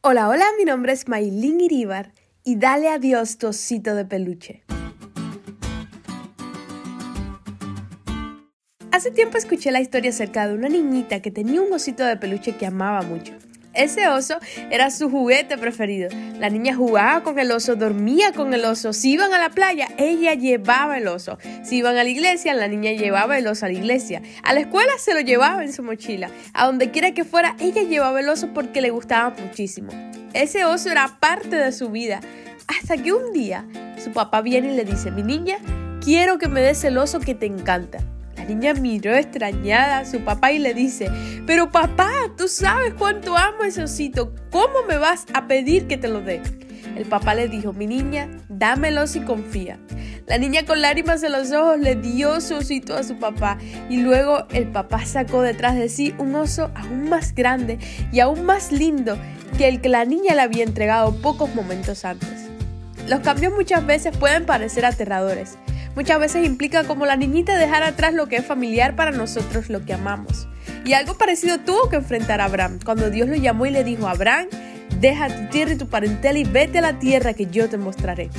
Hola, hola, mi nombre es Maylin Iribar y dale a Dios tu osito de peluche. Hace tiempo escuché la historia acerca de una niñita que tenía un osito de peluche que amaba mucho. Ese oso era su juguete preferido. La niña jugaba con el oso, dormía con el oso. Si iban a la playa, ella llevaba el oso. Si iban a la iglesia, la niña llevaba el oso a la iglesia. A la escuela se lo llevaba en su mochila. A donde quiera que fuera, ella llevaba el oso porque le gustaba muchísimo. Ese oso era parte de su vida. Hasta que un día su papá viene y le dice, mi niña, quiero que me des el oso que te encanta niña miró extrañada a su papá y le dice, pero papá, tú sabes cuánto amo ese osito, ¿cómo me vas a pedir que te lo dé? El papá le dijo, mi niña, dámelo si confía. La niña con lágrimas en los ojos le dio su osito a su papá y luego el papá sacó detrás de sí un oso aún más grande y aún más lindo que el que la niña le había entregado pocos momentos antes. Los cambios muchas veces pueden parecer aterradores, muchas veces implica como la niñita dejar atrás lo que es familiar para nosotros, lo que amamos. Y algo parecido tuvo que enfrentar a Abraham, cuando Dios lo llamó y le dijo, Abraham, deja tu tierra y tu parentela y vete a la tierra que yo te mostraré.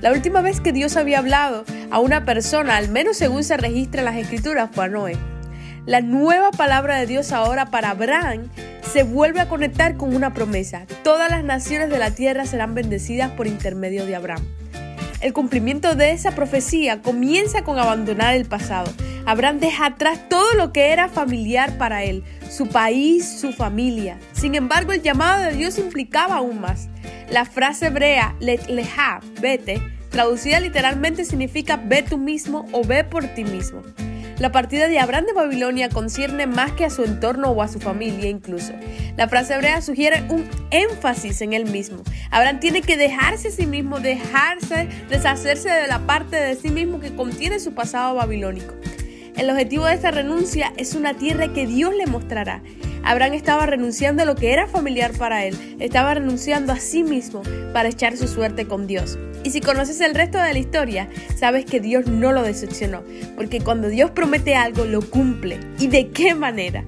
La última vez que Dios había hablado a una persona, al menos según se registra en las escrituras, fue a Noé. La nueva palabra de Dios ahora para Abraham se vuelve a conectar con una promesa. Todas las naciones de la tierra serán bendecidas por intermedio de Abraham. El cumplimiento de esa profecía comienza con abandonar el pasado. Abraham deja atrás todo lo que era familiar para él, su país, su familia. Sin embargo, el llamado de Dios implicaba aún más. La frase hebrea leja, vete, traducida literalmente significa ve tú mismo o ve por ti mismo. La partida de Abraham de Babilonia concierne más que a su entorno o a su familia incluso. La frase hebrea sugiere un énfasis en él mismo. Abraham tiene que dejarse a sí mismo, dejarse, deshacerse de la parte de sí mismo que contiene su pasado babilónico. El objetivo de esta renuncia es una tierra que Dios le mostrará. Abraham estaba renunciando a lo que era familiar para él, estaba renunciando a sí mismo para echar su suerte con Dios. Y si conoces el resto de la historia, sabes que Dios no lo decepcionó, porque cuando Dios promete algo, lo cumple. ¿Y de qué manera?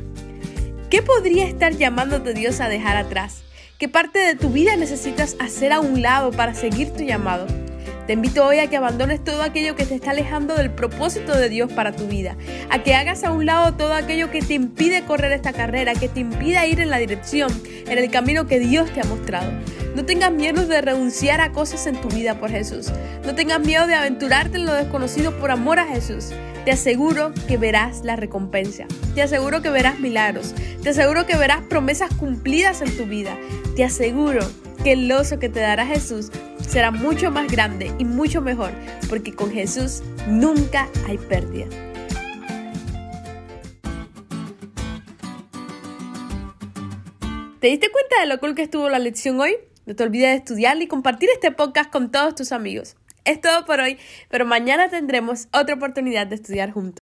¿Qué podría estar llamándote Dios a dejar atrás? ¿Qué parte de tu vida necesitas hacer a un lado para seguir tu llamado? Te invito hoy a que abandones todo aquello que te está alejando del propósito de Dios para tu vida, a que hagas a un lado todo aquello que te impide correr esta carrera, que te impida ir en la dirección, en el camino que Dios te ha mostrado. No tengas miedo de renunciar a cosas en tu vida por Jesús. No tengas miedo de aventurarte en lo desconocido por amor a Jesús. Te aseguro que verás la recompensa. Te aseguro que verás milagros. Te aseguro que verás promesas cumplidas en tu vida. Te aseguro que el oso que te dará Jesús será mucho más grande y mucho mejor, porque con Jesús nunca hay pérdida. ¿Te diste cuenta de lo cool que estuvo la lección hoy? No te olvides de estudiar y compartir este podcast con todos tus amigos. Es todo por hoy, pero mañana tendremos otra oportunidad de estudiar juntos.